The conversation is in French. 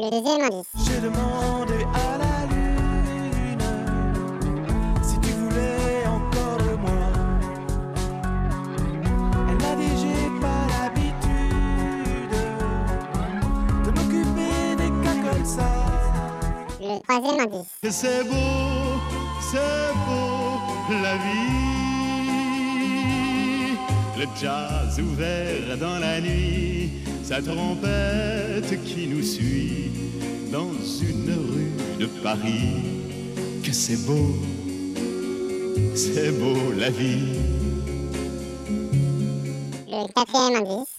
Le deuxième indice. J'ai demandé à la lune si tu voulais encore de moi. Elle m'a dit j'ai pas l'habitude de m'occuper des cas comme ça. Le troisième indice. C'est beau, c'est beau la vie. Le jazz ouvert dans la nuit, sa trompette qui nous suit dans une rue de Paris. Que c'est beau, c'est beau la vie. Le quatrième indice.